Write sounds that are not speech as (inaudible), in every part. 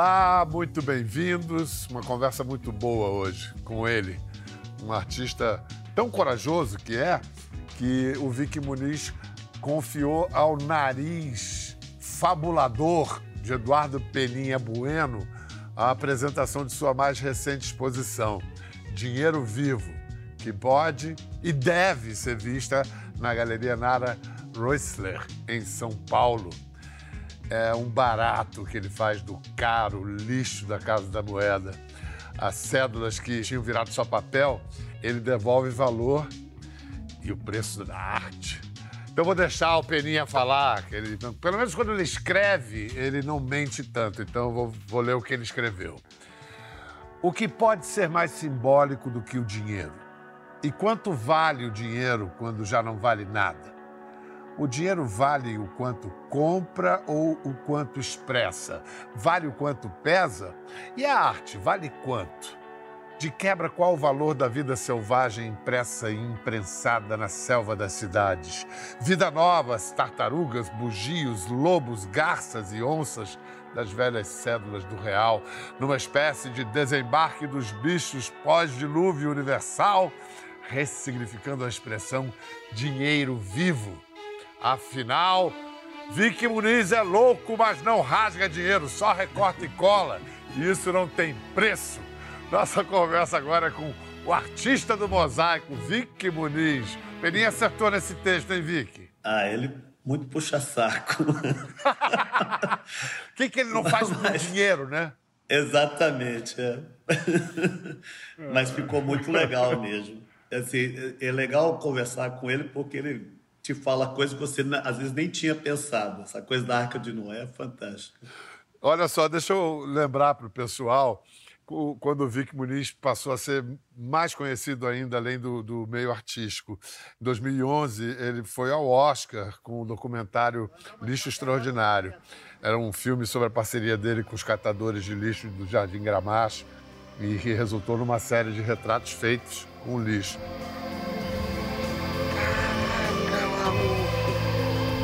Olá, muito bem-vindos. Uma conversa muito boa hoje com ele, um artista tão corajoso que é, que o Vicky Muniz confiou ao nariz fabulador de Eduardo Peninha Bueno a apresentação de sua mais recente exposição, Dinheiro Vivo, que pode e deve ser vista na Galeria Nara Roessler, em São Paulo. É um barato que ele faz do caro lixo da Casa da Moeda. As cédulas que tinham virado só papel, ele devolve valor e o preço da arte. Então vou deixar o Peninha falar, que ele, pelo menos quando ele escreve, ele não mente tanto. Então vou, vou ler o que ele escreveu. O que pode ser mais simbólico do que o dinheiro? E quanto vale o dinheiro quando já não vale nada? O dinheiro vale o quanto compra ou o quanto expressa? Vale o quanto pesa? E a arte vale quanto? De quebra, qual o valor da vida selvagem impressa e imprensada na selva das cidades? Vida novas, tartarugas, bugios, lobos, garças e onças das velhas cédulas do real, numa espécie de desembarque dos bichos pós-dilúvio universal, ressignificando a expressão dinheiro vivo Afinal, Vicky Muniz é louco, mas não rasga dinheiro, só recorta e cola. E isso não tem preço. Nossa conversa agora é com o artista do mosaico, Vicky Muniz. Peninha acertou nesse texto, hein, Vicky? Ah, ele muito puxa saco. O (laughs) que, que ele não faz por dinheiro, né? Exatamente, é. Mas ficou muito legal mesmo. Assim, é legal conversar com ele porque ele te fala coisas que você às vezes nem tinha pensado. Essa coisa da Arca de Noé é fantástica. Olha só, deixa eu lembrar para o pessoal quando o Vic Muniz passou a ser mais conhecido ainda, além do, do, meio artístico. Em 2011, ele foi ao Oscar com o documentário Lixo Extraordinário. Era um filme sobre a parceria dele com os catadores de lixo do Jardim Gramacho e que resultou numa série de retratos feitos com lixo.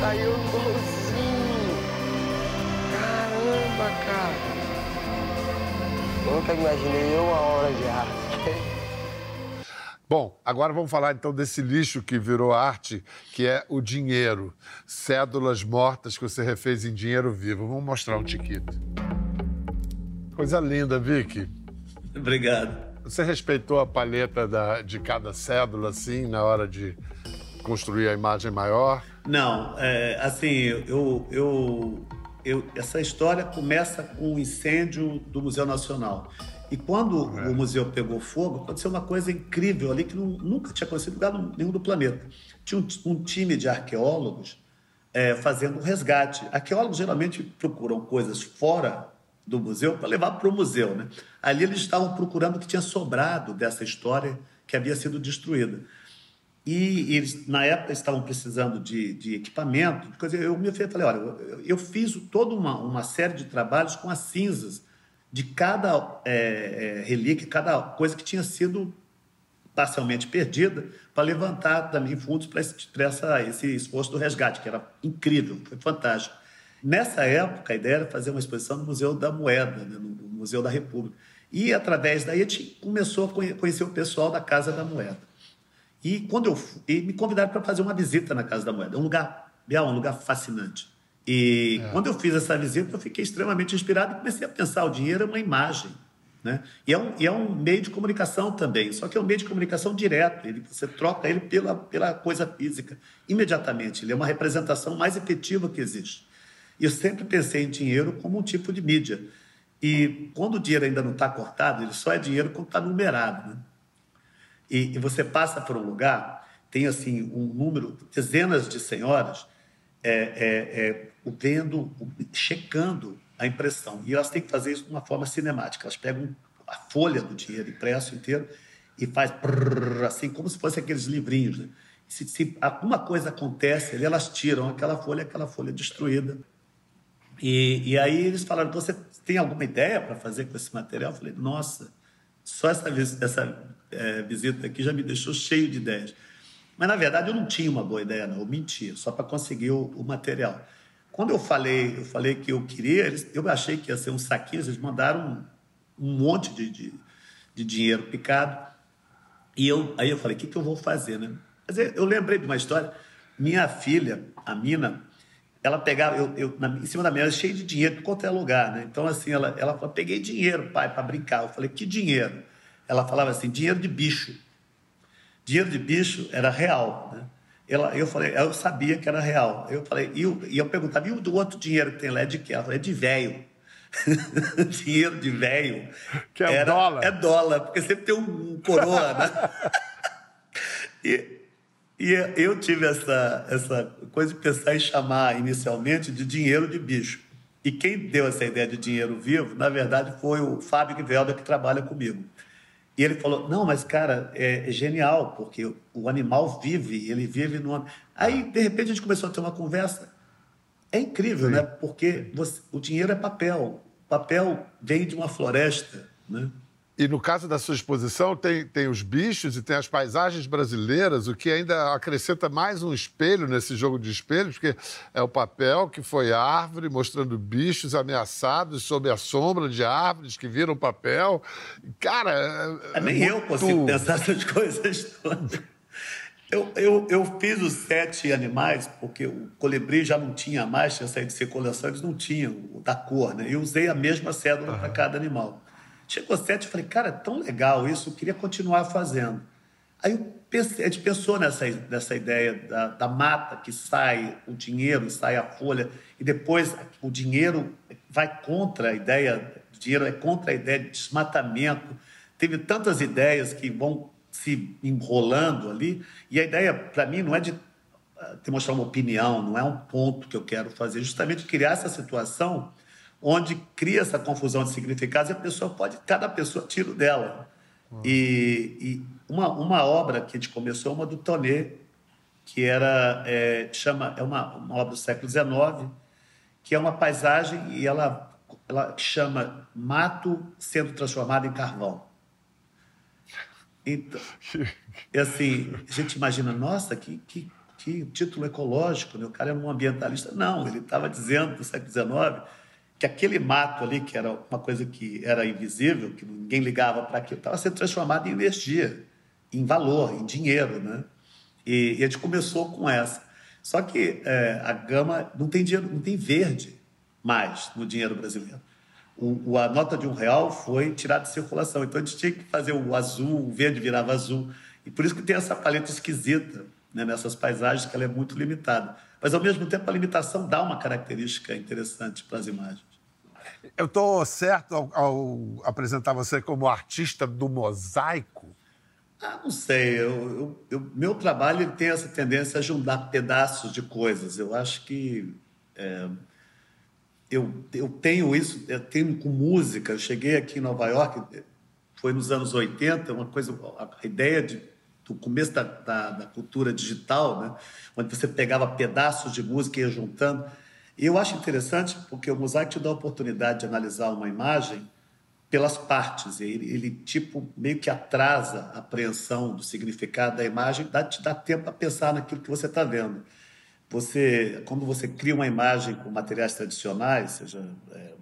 Saiu igualzinho. Caramba, cara. Nunca imaginei uma hora de arte. Bom, agora vamos falar então desse lixo que virou arte, que é o dinheiro. Cédulas mortas que você refez em dinheiro vivo. Vamos mostrar um tiquito. Coisa linda, Vicky. (laughs) Obrigado. Você respeitou a paleta da, de cada cédula, assim, na hora de construir a imagem maior? Não, é, assim, eu, eu, eu, essa história começa com o incêndio do Museu Nacional. E quando é. o museu pegou fogo, aconteceu uma coisa incrível ali que não, nunca tinha acontecido em lugar nenhum do planeta. Tinha um, um time de arqueólogos é, fazendo um resgate. Arqueólogos geralmente procuram coisas fora do museu para levar para o museu. Né? Ali eles estavam procurando o que tinha sobrado dessa história que havia sido destruída. E eles, na época, estavam precisando de, de equipamento. De Eu me falei, olha, eu, eu fiz toda uma, uma série de trabalhos com as cinzas de cada é, é, relíquia, cada coisa que tinha sido parcialmente perdida, para levantar também fundos para esse, esse esforço do resgate, que era incrível, foi fantástico. Nessa época, a ideia era fazer uma exposição no Museu da Moeda, né, no Museu da República. E, através daí, a gente começou a conhecer o pessoal da Casa da Moeda. E quando eu e me convidaram para fazer uma visita na Casa da Moeda, um lugar, um lugar fascinante. E é. quando eu fiz essa visita, eu fiquei extremamente inspirado e comecei a pensar: o dinheiro é uma imagem. Né? E, é um, e é um meio de comunicação também, só que é um meio de comunicação direto, ele, você troca ele pela, pela coisa física, imediatamente. Ele é uma representação mais efetiva que existe. E eu sempre pensei em dinheiro como um tipo de mídia. E quando o dinheiro ainda não está cortado, ele só é dinheiro quando está numerado. Né? E, e você passa por um lugar, tem assim um número, dezenas de senhoras é, é, é, vendo, checando a impressão. E elas têm que fazer isso de uma forma cinemática. Elas pegam a folha do dinheiro impresso inteiro e faz prrr, assim, como se fossem aqueles livrinhos. Né? Se, se, alguma coisa acontece elas tiram aquela folha, aquela folha destruída. E, e aí eles falaram: você tem alguma ideia para fazer com esse material? Eu falei: nossa, só essa, essa é, visita aqui já me deixou cheio de ideias. Mas, na verdade, eu não tinha uma boa ideia, não. Eu mentia, só para conseguir o, o, material. quando eu falei, eu falei que eu queria, eles, eu achei que ia ser um saquinho, eles mandaram um, um monte de, de, de, dinheiro picado. E eu, aí eu falei, o que, que eu vou fazer, né? Mas eu lembrei de uma história. Minha filha, a Mina, ela pegava, eu, eu na, em cima da mesa, cheio de dinheiro, quanto é lugar, né? Então, assim, ela, ela falou, peguei dinheiro, pai, para brincar. Eu falei, que dinheiro? Ela falava assim, dinheiro de bicho. Dinheiro de bicho era real, né? Ela, eu falei, eu sabia que era real. Eu falei, e eu, e eu perguntava, e o do outro dinheiro que tem lá é de quê? Ela falou, é de velho. (laughs) dinheiro de velho. Que é era, dólar. É dólar, porque sempre tem um, coroa, né? (laughs) e, e eu tive essa, essa coisa de pensar em chamar inicialmente de dinheiro de bicho. E quem deu essa ideia de dinheiro vivo, na verdade, foi o Fábio Guivelda, que trabalha comigo. E ele falou: Não, mas cara, é, é genial, porque o animal vive, ele vive no. Aí, de repente, a gente começou a ter uma conversa. É incrível, Sim. né? Porque você, o dinheiro é papel. O papel vem de uma floresta, né? E no caso da sua exposição, tem, tem os bichos e tem as paisagens brasileiras, o que ainda acrescenta mais um espelho nesse jogo de espelhos, porque é o papel que foi árvore, mostrando bichos ameaçados sob a sombra de árvores que viram papel. Cara. É, é nem muito... eu consigo pensar essas coisas todas. Eu, eu, eu fiz os sete animais, porque o colibri já não tinha mais, tinha saído de circulação, eles não tinham da cor, né? Eu usei a mesma cédula uhum. para cada animal. Chegou sete, eu falei, cara, é tão legal isso, eu queria continuar fazendo. Aí pensei, a gente pensou nessa, nessa ideia da, da mata que sai o dinheiro, sai a folha, e depois o dinheiro vai contra a ideia, o dinheiro é contra a ideia de desmatamento. Teve tantas ideias que vão se enrolando ali, e a ideia, para mim, não é de ah, demonstrar uma opinião, não é um ponto que eu quero fazer, justamente criar essa situação onde cria essa confusão de significados e a pessoa pode, cada pessoa tira o dela. Uhum. E, e, uma, uma obra que a gente começou, uma do Tonê, que era, é, chama, é uma, uma obra do século XIX, que é uma paisagem e ela, ela chama Mato sendo transformado em carvão. Então, assim, a gente imagina, nossa, que, que, que título ecológico, né? o cara é um ambientalista. Não, ele estava dizendo, no século XIX, que aquele mato ali, que era uma coisa que era invisível, que ninguém ligava para aquilo, estava sendo transformado em energia, em valor, em dinheiro, né? E, e a gente começou com essa. Só que é, a gama não tem dinheiro, não tem verde mais no dinheiro brasileiro. O, a nota de um real foi tirada de circulação, então a gente tinha que fazer o azul, o verde virava azul. E por isso que tem essa paleta esquisita né, nessas paisagens, que ela é muito limitada. Mas, ao mesmo tempo, a limitação dá uma característica interessante para as imagens. Eu estou certo ao, ao, apresentar você como artista do mosaico? Ah, não sei. Eu, eu, eu, meu trabalho tem essa tendência a juntar pedaços de coisas. Eu acho que é, eu, eu tenho isso, eu tenho com música. Eu cheguei aqui em Nova York, foi nos anos 80, uma coisa, a ideia de do começo da, da, da, cultura digital, né? onde você pegava pedaços de música e ia juntando. E eu acho interessante porque o mosaico te dá a oportunidade de analisar uma imagem pelas partes. Ele, ele tipo, meio que atrasa a apreensão do significado da imagem, dá, te dá tempo para pensar naquilo que você está vendo. Você, quando você cria uma imagem com materiais tradicionais, seja é,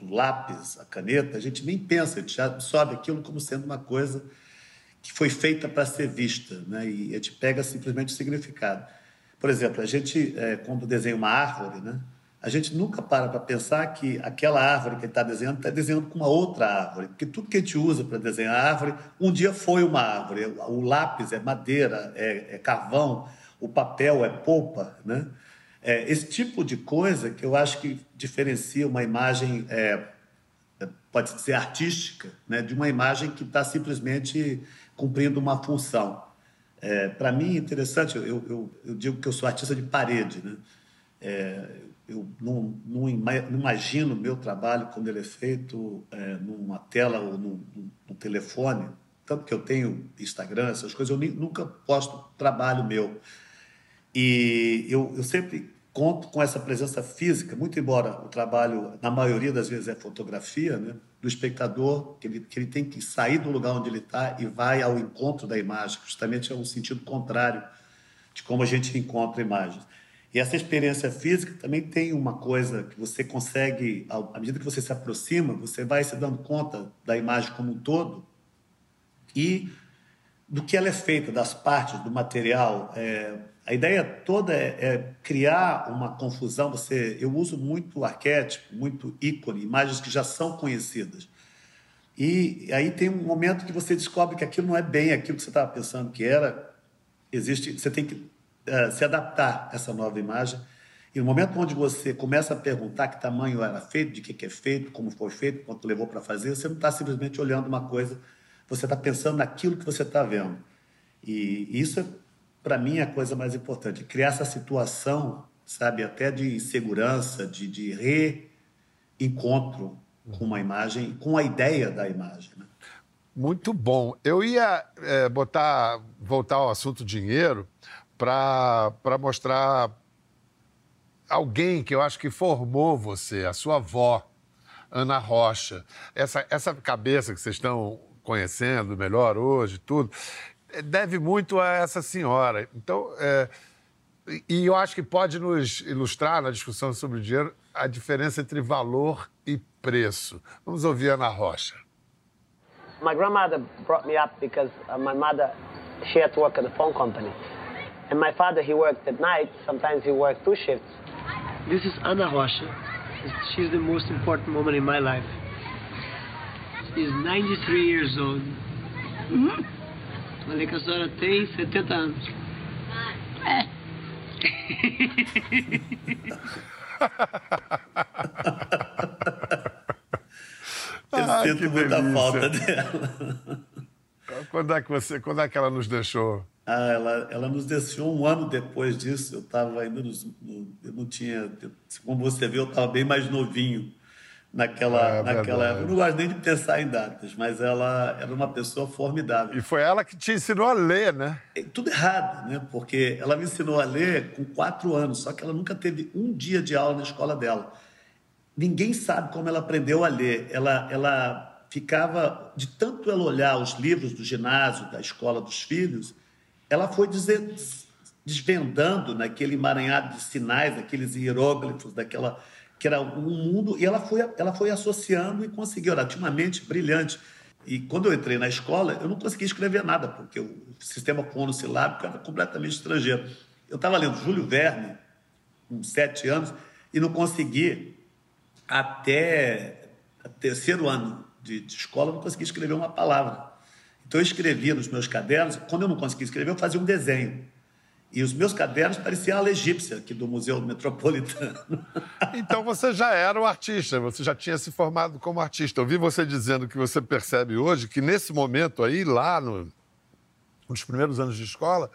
o lápis, a caneta, a gente nem pensa, a gente já absorve aquilo como sendo uma coisa que foi feita para ser vista, né? e a gente pega simplesmente o significado. Por exemplo, a gente, é, quando desenha uma árvore, né? a gente nunca para para pensar que aquela árvore que está desenhando está desenhando com uma outra árvore, porque tudo que a gente usa para desenhar árvore, um dia foi uma árvore. O lápis é madeira, é, é carvão, o papel é polpa, né? É, esse tipo de coisa que eu acho que diferencia uma imagem, é, pode dizer artística, né, de uma imagem que está simplesmente cumprindo uma função. É, Para mim, é interessante, eu, eu, eu, digo que eu sou artista de parede. Né? É, eu não, não, imagino meu trabalho quando ele é feito é, numa tela ou num, num, telefone. Tanto que eu tenho Instagram, essas coisas, eu nunca posto trabalho meu. E eu, eu sempre conto com essa presença física, muito embora o trabalho, na maioria das vezes, é fotografia, né? Do espectador, que ele, que ele tem que sair do lugar onde ele está e vai ao encontro da imagem, justamente é um sentido contrário de como a gente encontra imagens. E essa experiência física também tem uma coisa que você consegue, à medida que você se aproxima, você vai se dando conta da imagem como um todo e do que ela é feita, das partes, do material. É, a ideia toda é, é, criar uma confusão. Você, eu uso muito arquétipo, muito ícone, imagens que já são conhecidas. E aí tem um momento que você descobre que aquilo não é bem aquilo que você estava pensando que era. Existe, você tem que uh, se adaptar a essa nova imagem. E no momento onde você começa a perguntar que tamanho era feito, de que, que é feito, como foi feito, quanto levou para fazer, você não está simplesmente olhando uma coisa, você está pensando naquilo que você está vendo. E isso, para mim, é a coisa mais importante. Criar essa situação, sabe, até de insegurança, de, de reencontro com uma imagem, com a ideia da imagem. Né? Muito bom. Eu ia é, botar, voltar ao assunto dinheiro, para mostrar alguém que eu acho que formou você, a sua avó, Ana Rocha. Essa, essa cabeça que vocês estão conhecendo melhor hoje, tudo, deve muito a essa senhora. Então, é, e eu acho que pode nos ilustrar na discussão sobre o dinheiro a diferença entre valor e preço. Vamos ouvir Ana Rocha. My grandmother brought me up because uh, my mother she had to work at a phone company. And my father, he worked at night. Sometimes he worked two shifts. This is Ana Rocha. She's the most important woman in my life. She's 93 years old. Uhum. Falei que a senhora tem 70 anos. É. Eu ah, sinto muita falta dela. Quando é que você, quando é que ela nos deixou? Ah, ela, ela nos deixou um ano depois disso. Eu estava ainda nos, no, eu não tinha, como você viu, eu estava bem mais novinho naquela, é, naquela época. Eu não gosto nem de pensar em datas, mas ela era uma pessoa formidável. E foi ela que te ensinou a ler, né? É, tudo errado, né? Porque ela me ensinou a ler com quatro anos, só que ela nunca teve um dia de aula na escola dela. Ninguém sabe como ela aprendeu a ler. Ela, ela ficava, de tanto ela olhar os livros do ginásio, da escola dos filhos, ela foi dizer, desvendando naquele emaranhado de sinais, daqueles hieróglifos, daquela que era um mundo, e ela foi, ela foi associando e conseguiu. Ela tinha uma mente brilhante. E quando eu entrei na escola, eu não conseguia escrever nada, porque o sistema fonossilábico era completamente estrangeiro. Eu estava lendo Júlio Verne, com sete anos, e não consegui, até terceiro ano de, de escola, não conseguia escrever uma palavra. Então eu escrevia nos meus cadernos, quando eu não conseguia escrever, eu fazia um desenho. E os meus cadernos pareciam a ala egípcia aqui do Museu Metropolitano. (laughs) Então você já era um artista, você já tinha se formado como artista. Eu vi você dizendo que você percebe hoje que nesse momento aí, lá no, nos primeiros anos de escola,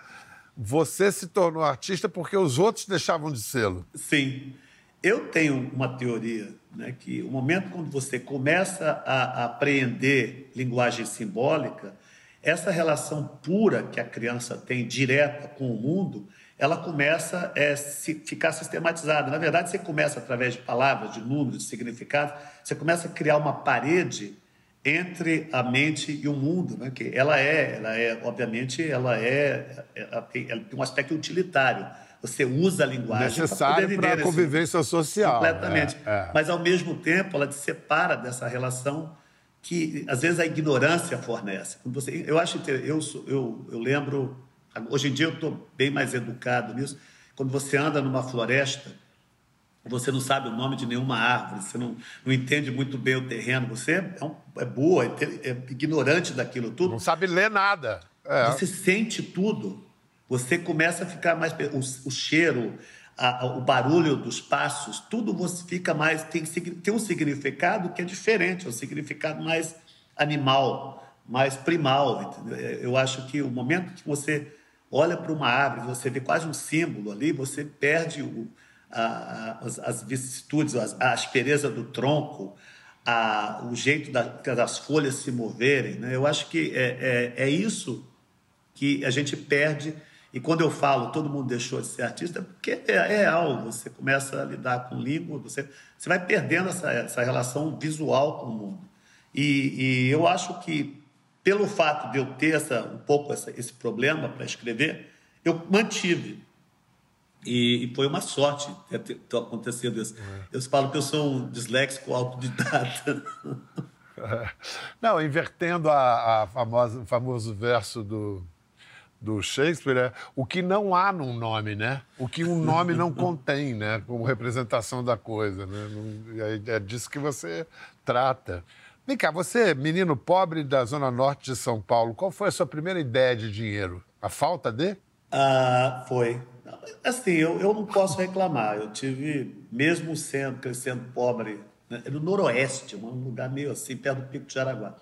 você se tornou artista porque os outros deixavam de sê-lo. Sim. Eu tenho uma teoria né, que o momento quando você começa a, a apreender linguagem simbólica, essa relação pura que a criança tem direta com o mundo, ela começa a é, ficar sistematizada. Na verdade, você começa através de palavras, de números, de significados, você começa a criar uma parede entre a mente e o mundo, né? que ela é, ela é, obviamente, ela é, ela tem, ela tem um aspecto utilitário você usa a linguagem necessário para a convivência social. Completamente. É, é. Mas, ao mesmo tempo, ela te separa dessa relação que, às vezes, a ignorância fornece. Você, eu acho eu, eu, eu lembro, hoje em dia eu estou bem mais educado nisso, quando você anda numa floresta, você não sabe o nome de nenhuma árvore, você não, não entende muito bem o terreno, você é, um, é boa, é, é, ignorante daquilo tudo. Não sabe ler nada. É. Você sente tudo. Você começa a ficar mais. O, o cheiro, a, o barulho dos passos, tudo fica mais. Tem, tem um significado que é diferente, é um significado mais animal, mais primal. Entendeu? É, eu acho que o momento que você olha para uma árvore, você vê quase um símbolo ali, você perde o, a, as, as, vicissitudes, a, a aspereza do tronco, a, o jeito da, das folhas se moverem. Né? Eu acho que é, é, é isso que a gente perde e quando eu falo todo mundo deixou de ser artista, é porque é, é real, você começa a lidar com língua, você, você vai perdendo essa, essa relação visual com o mundo. E, e eu acho que, pelo fato de eu ter essa, um pouco essa, esse problema para escrever, eu mantive. E, e foi uma sorte ter, ter, ter acontecido isso. É. Eu falo que eu sou um disléxico autodidata. (laughs) Não, invertendo a, a famosa, o famoso verso do, do Shakespeare é o que não há num nome, né? O que um nome não (laughs) contém, né? Como representação da coisa, né? É, disso que você trata. Vem cá, você, menino pobre da Zona Norte de São Paulo, qual foi a sua primeira ideia de dinheiro? A falta de? Ah, foi. Assim, eu, eu não posso reclamar. Eu tive, mesmo sendo, crescendo pobre, né, no Noroeste, um lugar meio assim, perto do Pico de Jaraguá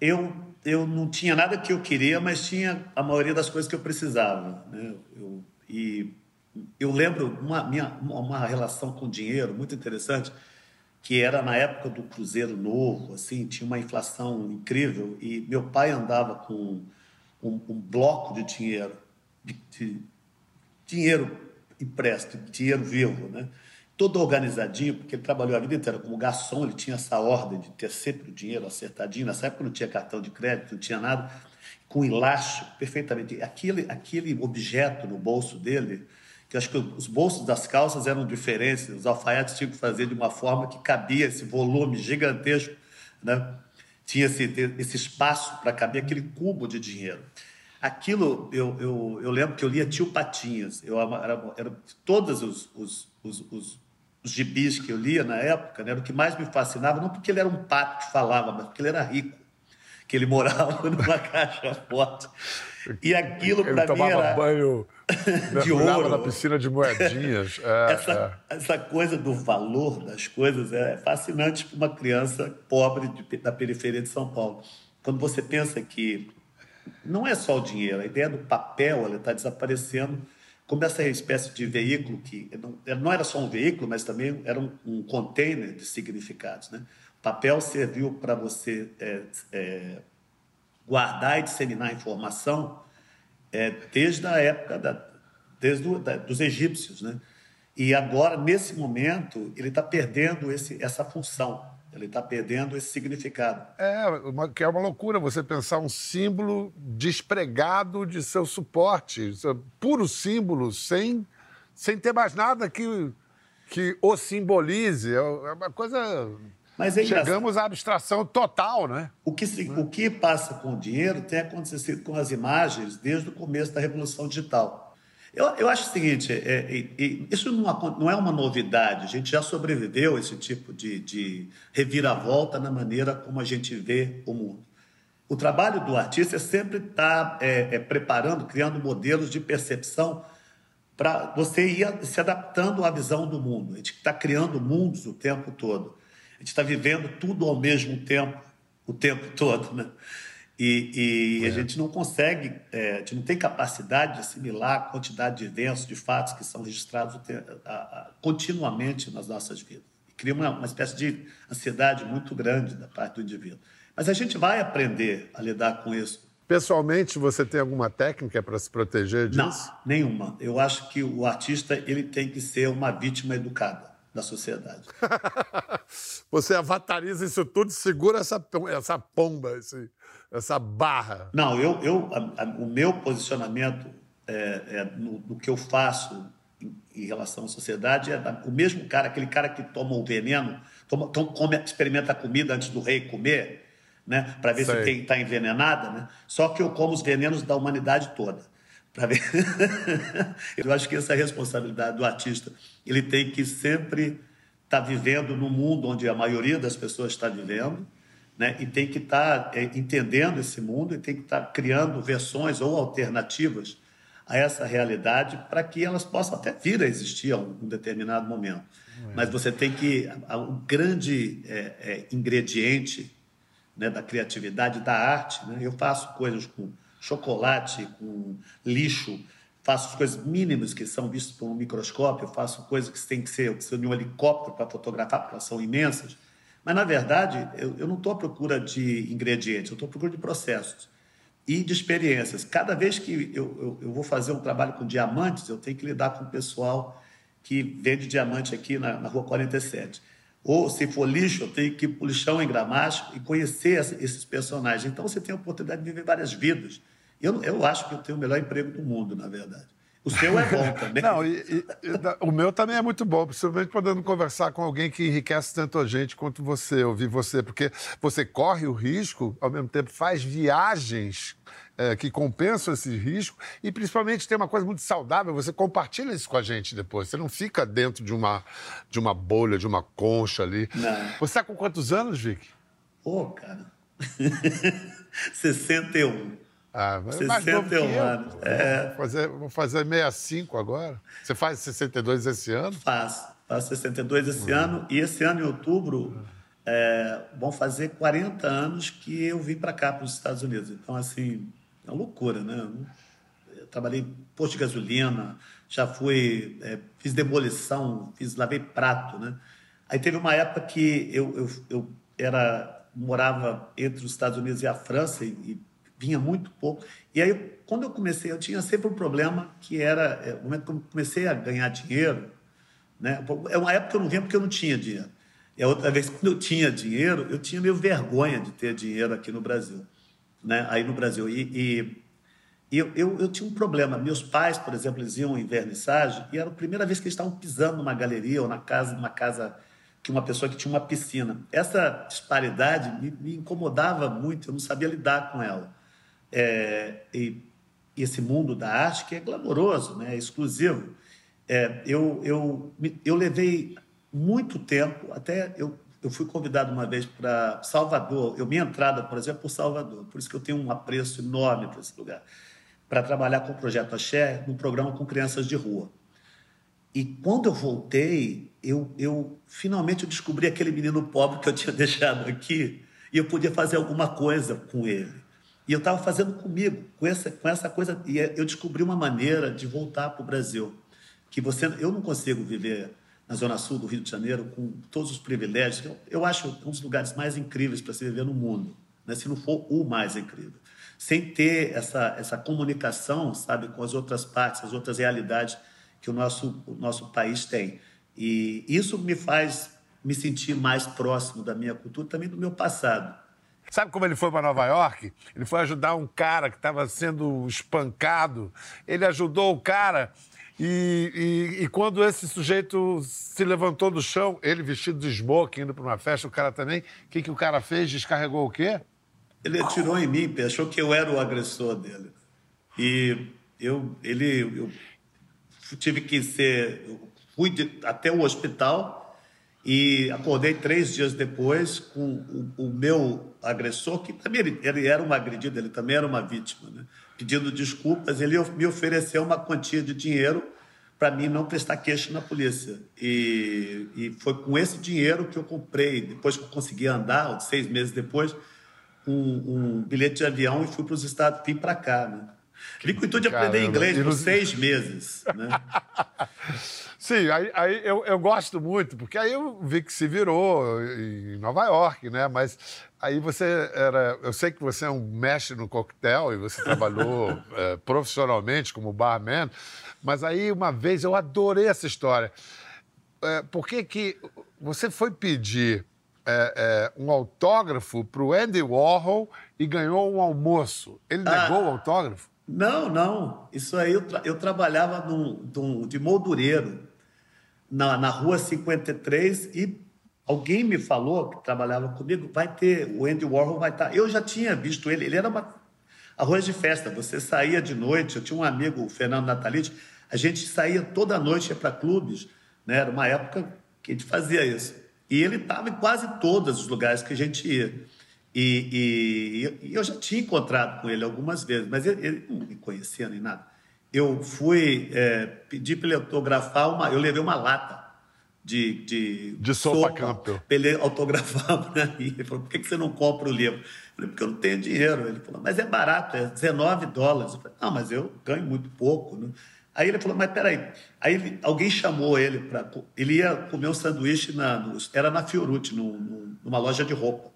eu, eu não tinha nada que eu queria, mas tinha a maioria das coisas que eu precisava. Né? Eu, e eu lembro uma, minha, uma relação com dinheiro muito interessante, que era na época do Cruzeiro Novo, assim, tinha uma inflação incrível, e meu pai andava com um, um bloco de dinheiro, de, de dinheiro impresso, dinheiro vivo, né? Todo organizadinho, porque ele trabalhou a vida inteira como garçom, ele tinha essa ordem de ter sempre o dinheiro acertadinho. Nessa época não tinha cartão de crédito, não tinha nada, com elástico, perfeitamente. Aquele, aquele objeto no bolso dele, que acho que os bolsos das calças eram diferentes, os alfaiates tinham que fazer de uma forma que cabia esse volume gigantesco, né? tinha esse, esse espaço para caber aquele cubo de dinheiro. Aquilo, eu, eu, eu lembro que eu lia Tio Patinhas, eu, era, era, todos os, os, os, os os gibis que eu lia na época, né, era o que mais me fascinava, não porque ele era um pato que falava, mas porque ele era rico, que ele morava (laughs) numa caixa forte. E aquilo para mim era banho (laughs) de ouro na piscina de moedinhas. (laughs) É, essa, é. essa coisa do valor das coisas é fascinante para uma criança pobre de, da periferia de São Paulo. Quando você pensa que não é só o dinheiro, a ideia do papel está desaparecendo como essa espécie de veículo que não era só um veículo, mas também era um, um container de significados. Né? O papel serviu para você é, é, guardar e disseminar informação é, desde a época da, desde o, da, dos egípcios, né? E agora, nesse momento, ele está perdendo esse, essa função. Ele está perdendo esse significado. É, uma, que é uma loucura você pensar um símbolo despregado de seu suporte, seu puro símbolo, sem, sem ter mais nada que, que o simbolize. É, é uma coisa. Mas é Chegamos à abstração total, né? O que, se, o que passa com o dinheiro tem acontecido com as imagens desde o começo da Revolução Digital. Eu, eu acho o seguinte: é, é, é, isso não, não, é uma novidade, a gente já sobreviveu a esse tipo de, de reviravolta na maneira como a gente vê o mundo. O trabalho do artista é sempre estar tá, é, é, preparando, criando modelos de percepção para você ir se adaptando à visão do mundo. A gente está criando mundos o tempo todo. A gente está vivendo tudo ao mesmo tempo, o tempo todo. Né? E, e é. a gente não consegue, é, a gente não tem capacidade de assimilar a quantidade de eventos, de fatos que são registrados continuamente nas nossas vidas. E cria uma, uma espécie de ansiedade muito grande da parte do indivíduo. Mas a gente vai aprender a lidar com isso. Pessoalmente, você tem alguma técnica para se proteger disso? Não, nenhuma. Eu acho que o artista ele tem que ser uma vítima educada da sociedade. (laughs) você avatariza isso tudo, segura essa, essa pomba, esse, essa barra? Não, eu, eu a, a, o meu posicionamento é, é no, no, que eu faço em, em, relação à sociedade é o mesmo cara, aquele cara que toma o veneno, toma, toma, come, experimenta a comida antes do rei comer, né, para ver Sei. se está envenenada, né? Só que eu como os venenos da humanidade toda. Ver. (laughs) eu acho que essa é a responsabilidade do artista. Ele tem que sempre estar tá vivendo no mundo onde a maioria das pessoas está vivendo né? e tem que estar tá, é, entendendo esse mundo e tem que estar tá criando versões ou alternativas a essa realidade para que elas possam até vir a existir a um, determinado momento. É. Mas você tem que. O um grande é, é, ingrediente né, da criatividade, da arte. Né? Eu faço coisas com chocolate, com lixo, faço coisas mínimas que são vistas por um microscópio, faço coisas que têm que ser, que ser de um helicóptero para fotografar, porque elas são imensas. Mas, na verdade, eu, eu não estou à procura de ingredientes, eu estou à procura de processos e de experiências. Cada vez que eu, eu, eu, vou fazer um trabalho com diamantes, eu tenho que lidar com o pessoal que vende diamante aqui na, na Rua 47. Ou, se for lixo, eu tenho que ir para o lixão em Gramacho e conhecer esses personagens. Então, você tem a oportunidade de viver várias vidas. Eu, eu acho que eu tenho o melhor emprego do mundo, na verdade. O seu é bom também. Não, e, e, o meu também é muito bom, principalmente podendo conversar com alguém que enriquece tanto a gente quanto você, ouvir você, porque você corre o risco, ao mesmo tempo faz viagens é, que compensam esse risco e principalmente tem uma coisa muito saudável, você compartilha isso com a gente depois. Você não fica dentro de uma, de uma bolha, de uma concha ali. Não. Você está com quantos anos, Vic? Pô, cara. (laughs) 61. Ah, 61 anos. É. Vou, fazer, vou fazer 65 agora. Você faz 62 esse ano? Faço. Faço 62 esse uhum. ano. E esse ano, em outubro, é, vão fazer 40 anos que eu vim para cá, para os Estados Unidos. Então, assim, é uma loucura, né? Eu trabalhei posto de gasolina, já fui, é, fiz demolição, fiz, lavei prato, né? Aí teve uma época que eu, eu, eu era, morava entre os Estados Unidos e a França e, e vinha muito pouco. E aí, quando eu comecei, eu tinha sempre um problema que era, é, o momento que eu comecei a ganhar dinheiro, né? É uma época que eu não vinha porque eu não tinha dinheiro. E a outra vez, (laughs) quando eu tinha dinheiro, eu tinha meio vergonha de ter dinheiro aqui no Brasil, né? Aí no Brasil. E, e, e eu, eu, eu, tinha um problema. Meus pais, por exemplo, eles iam em vernissagem e era a primeira vez que eles estavam pisando numa galeria ou na casa, numa casa que uma pessoa que tinha uma piscina. Essa disparidade me, me incomodava muito, eu não sabia lidar com ela é, e, esse mundo da arte que é glamouroso, né, é exclusivo. É, eu, eu, eu levei muito tempo, até eu, eu fui convidado uma vez para Salvador, eu minha entrada, por exemplo, por Salvador, por isso que eu tenho um apreço enorme para esse lugar, para trabalhar com o Projeto Axé, num programa com crianças de rua. E quando eu voltei, eu, eu finalmente eu descobri aquele menino pobre que eu tinha (laughs) deixado aqui e eu podia fazer alguma coisa com ele. E eu estava fazendo comigo, com essa, com essa coisa. E eu descobri uma maneira de voltar para o Brasil. Que você, eu não consigo viver na Zona Sul do Rio de Janeiro com todos os privilégios. Eu, eu acho um dos lugares mais incríveis para se viver no mundo, né? se não for o mais incrível. Sem ter essa, essa comunicação, sabe, com as outras partes, as outras realidades que o nosso, o nosso país tem. E isso me faz me sentir mais próximo da minha cultura, também do meu passado. Sabe como ele foi para Nova York? Ele foi ajudar um cara que estava sendo espancado. Ele ajudou o cara e, e, e, quando esse sujeito se levantou do chão, ele vestido de smoke, indo para uma festa, o cara também, o que, que o cara fez? Descarregou o quê? Ele atirou em mim, achou que eu era o agressor dele. E eu, ele, eu tive que ser, fui de, até o hospital e acordei três dias depois com o, o meu agressor, que também ele, ele, era um agredido, ele também era uma vítima, né? pedindo desculpas. Ele me ofereceu uma quantia de dinheiro para mim não prestar queixa na polícia. E, e, foi com esse dinheiro que eu comprei, depois que eu consegui andar, seis meses depois, um, um bilhete de avião e fui para os Estados, vim para cá. Né? Vim com o intuito de aprender inglês por seis meses. Né? (laughs) Sim, aí, aí eu, eu, gosto muito, porque aí eu vi que se virou em Nova York, né? Mas aí você era. Eu sei que você é um mestre no coquetel e você trabalhou é, (laughs) profissionalmente como barman, mas aí uma vez eu adorei essa história. É, por que, que você foi pedir é, é um autógrafo para o Andy Warhol e ganhou um almoço? Ele ah. negou ah. o autógrafo? Não, não. Isso aí eu, tra eu trabalhava num, num, de moldureiro na, na rua 53 e alguém me falou que trabalhava comigo, vai ter, o Andy Warhol vai estar. Eu já tinha visto ele, ele era uma arroz de festa, você saía de noite, eu tinha um amigo, o Fernando Natalite, a gente saía toda noite para clubes, né? era uma época que a gente fazia isso. E ele estava em quase todos os lugares que a gente ia. E, e, e, eu já tinha encontrado com ele algumas vezes, mas ele, ele não me conhecia nem nada eu fui é, pedir para ele autografar uma. Eu levei uma lata de. De, de sopa, sopa para ele autografar (laughs) para mim. Ele falou: por que, que você não compra o livro? Eu falei: porque eu não tenho dinheiro. Ele falou: mas é barato, é 19 dólares. Eu falei: não, mas eu ganho muito pouco. Né? Aí ele falou: mas peraí. Aí alguém chamou ele para. Ele ia comer um sanduíche, na, no, era na Fiorucci, no, no, numa loja de roupa.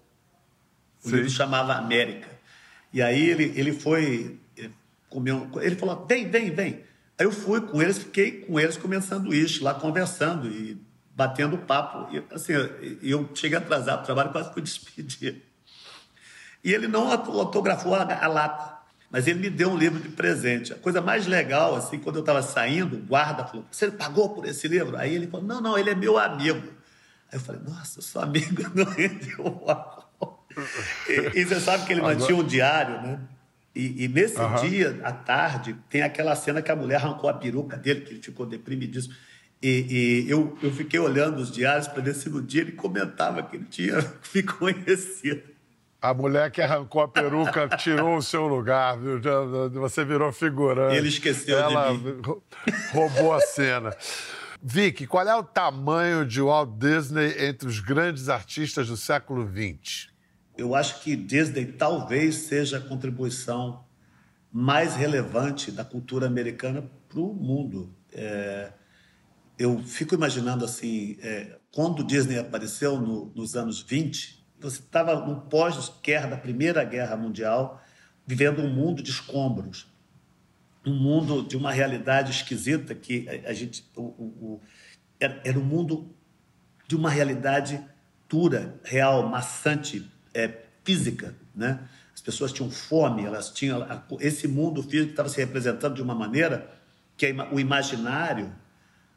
O Sim. livro chamava América. E aí ele, ele foi comeu. Ele falou: vem, vem, vem. Aí eu fui com eles, fiquei com eles comendo sanduíche lá, conversando e batendo papo. E, assim, eu cheguei atrasado o trabalho, quase fui despedir. E ele não autografou a, a lata. Mas ele me deu um livro de presente. A coisa mais legal, assim, quando eu estava saindo, o guarda falou: Você pagou por esse livro? Aí ele falou: Não, não, ele é meu amigo. Aí eu falei: Nossa, eu sou amigo do Andy Warhol. E, e você sabe que ele Agora... mantinha um diário, né? E, e nesse uhum. dia, à tarde, tem aquela cena que a mulher arrancou a peruca dele, que ele ficou deprimidíssimo. E, e eu, eu fiquei olhando os diários para ver se no dia ele comentava que ele tinha (laughs) me conhecido. A mulher que arrancou a peruca (laughs) tirou o seu lugar, viu? Você virou figurante. Ele esqueceu Ela de mim. roubou a cena. Vicky, qual é o tamanho de Walt Disney entre os grandes artistas do século XX? Eu acho que Disney talvez seja a contribuição mais relevante da cultura americana para o mundo. É, eu fico imaginando assim, é, quando Disney apareceu no, nos anos 20, você estava no pós-guerra da Primeira Guerra Mundial, vivendo um mundo de escombros, um mundo de uma realidade esquisita que a, a gente o, o, o, era, era um mundo de uma realidade dura, real, maçante, é, física, né? As pessoas tinham fome, elas tinham esse mundo físico estava se representando de uma maneira que o imaginário,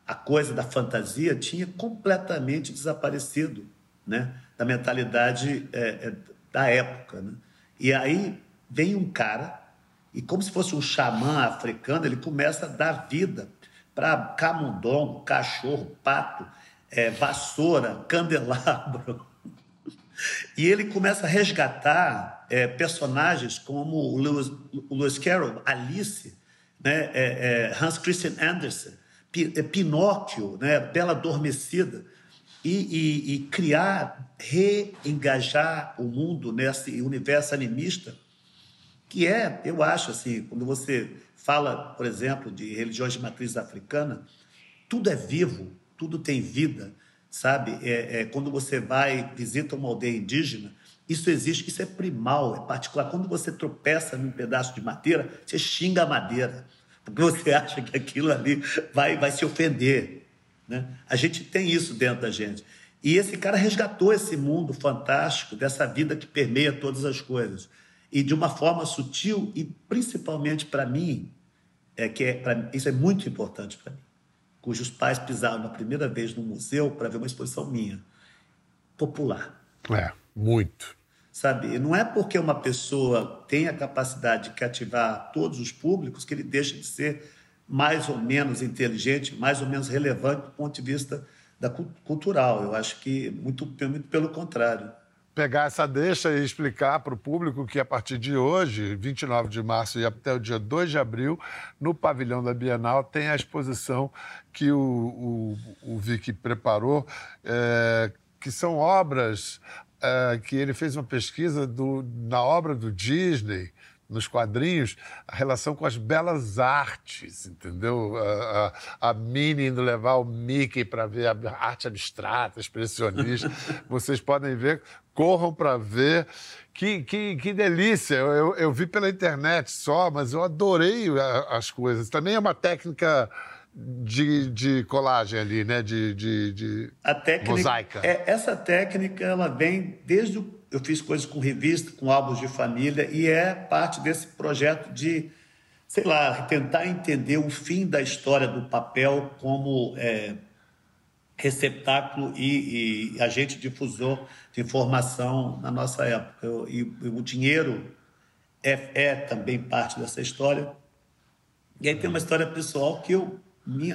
a coisa da fantasia tinha completamente desaparecido, né? da mentalidade é, é, da época. Né? E aí vem um cara, e como se fosse um xamã africano, ele começa a dar vida para camundongo, cachorro, pato, é, vassoura, candelabro. E ele começa a resgatar é, personagens como o Lewis, Lewis Carroll, Alice, né, é, é, Hans Christian Andersen, Pinóquio, né, Bela Adormecida e, e, e criar, reengajar o mundo nesse universo animista, que é, eu acho assim, quando você fala, por exemplo, de religiões de matriz africana, tudo é vivo, tudo tem vida, sabe? É, é, quando você vai, visita uma aldeia indígena, isso existe, isso é primal, é particular. Quando você tropeça num pedaço de madeira, você xinga a madeira, porque você (laughs) acha que aquilo ali vai, vai se ofender. Né? A gente tem isso dentro da gente. E esse cara resgatou esse mundo fantástico, dessa vida que permeia todas as coisas. E de uma forma sutil e principalmente para mim, é que é, pra, isso é muito importante para mim, cujos pais pisaram na primeira vez no museu para ver uma exposição minha. Popular. É, muito. Sabe? Não é porque uma pessoa tem a capacidade de cativar todos os públicos que ele deixa de ser mais ou menos inteligente, mais ou menos relevante do ponto de vista da cultural. Eu acho que muito, muito pelo contrário. Pegar essa deixa e explicar para o público que a partir de hoje, 29 de março e até o dia 2 de abril, no pavilhão da Bienal, tem a exposição que o, o, o Vicky preparou, é, que são obras é, que ele fez uma pesquisa do, na obra do Disney, nos quadrinhos a relação com as belas artes, entendeu? A, a, a Minnie indo levar o Mickey para ver a arte abstrata, expressionista. (laughs) Vocês podem ver, corram para ver. Que, que, que delícia! Eu, eu, vi pela internet só, mas eu adorei as coisas. Também é uma técnica de, de colagem ali, né? De, de, de a técnica, mosaica. É, essa técnica ela vem desde o eu fiz coisas com revista, com álbuns de família, e é parte desse projeto de, sei lá, tentar entender o fim da história do papel como é, receptáculo e, e, agente difusor de informação na nossa época. E, e, o dinheiro é, é, também parte dessa história. E aí tem uma história pessoal que eu,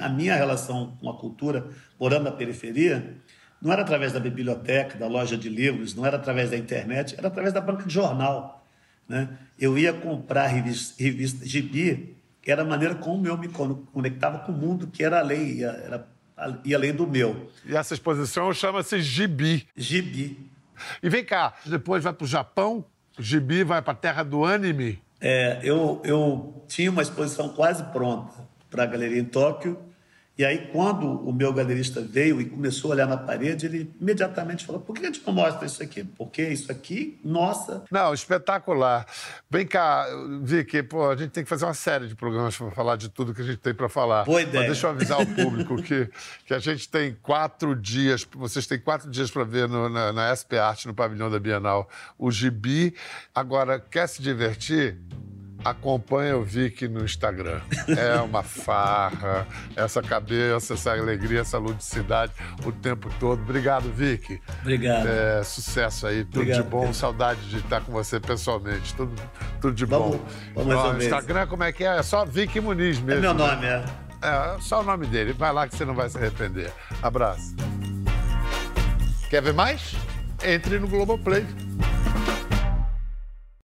a minha relação com a cultura, morando na periferia, não era através da biblioteca, da loja de livros, não era através da internet, era através da banca de jornal. Né? Eu ia comprar revista, revista gibi, que era a maneira como eu me conectava com o mundo, que era além, era, ia além do meu. E essa exposição chama-se Gibi. Gibi. E vem cá, depois vai para o Japão, Gibi vai para a terra do anime. É, eu, eu tinha uma exposição quase pronta para a galeria em Tóquio, e aí, quando o meu galerista veio e começou a olhar na parede, ele imediatamente falou: por que a gente não mostra isso aqui? Porque isso aqui, nossa. Não, espetacular. Vem cá, Vicky, pô, a gente tem que fazer uma série de programas para falar de tudo que a gente tem para falar. Boa ideia. Mas deixa eu avisar o público que, que a gente tem quatro dias, vocês têm quatro dias para ver no, na, na SP Arte, no pavilhão da Bienal, o Gibi. Agora, quer se divertir? Acompanha o Vic no Instagram. É uma farra, essa cabeça, essa alegria, essa ludicidade o tempo todo. Obrigado, Vic. Obrigado. É, sucesso aí, tudo Obrigado, de bom. Pedro. Saudade de estar com você pessoalmente. Tudo, tudo de Vamos- bom. vamos Ó, Instagram, como é que é? É só Vic Muniz É mesmo. meu né? nome, é. É, só o nome dele. Vai lá que você não vai se arrepender. Abraço. Quer ver mais? Entre no Globoplay.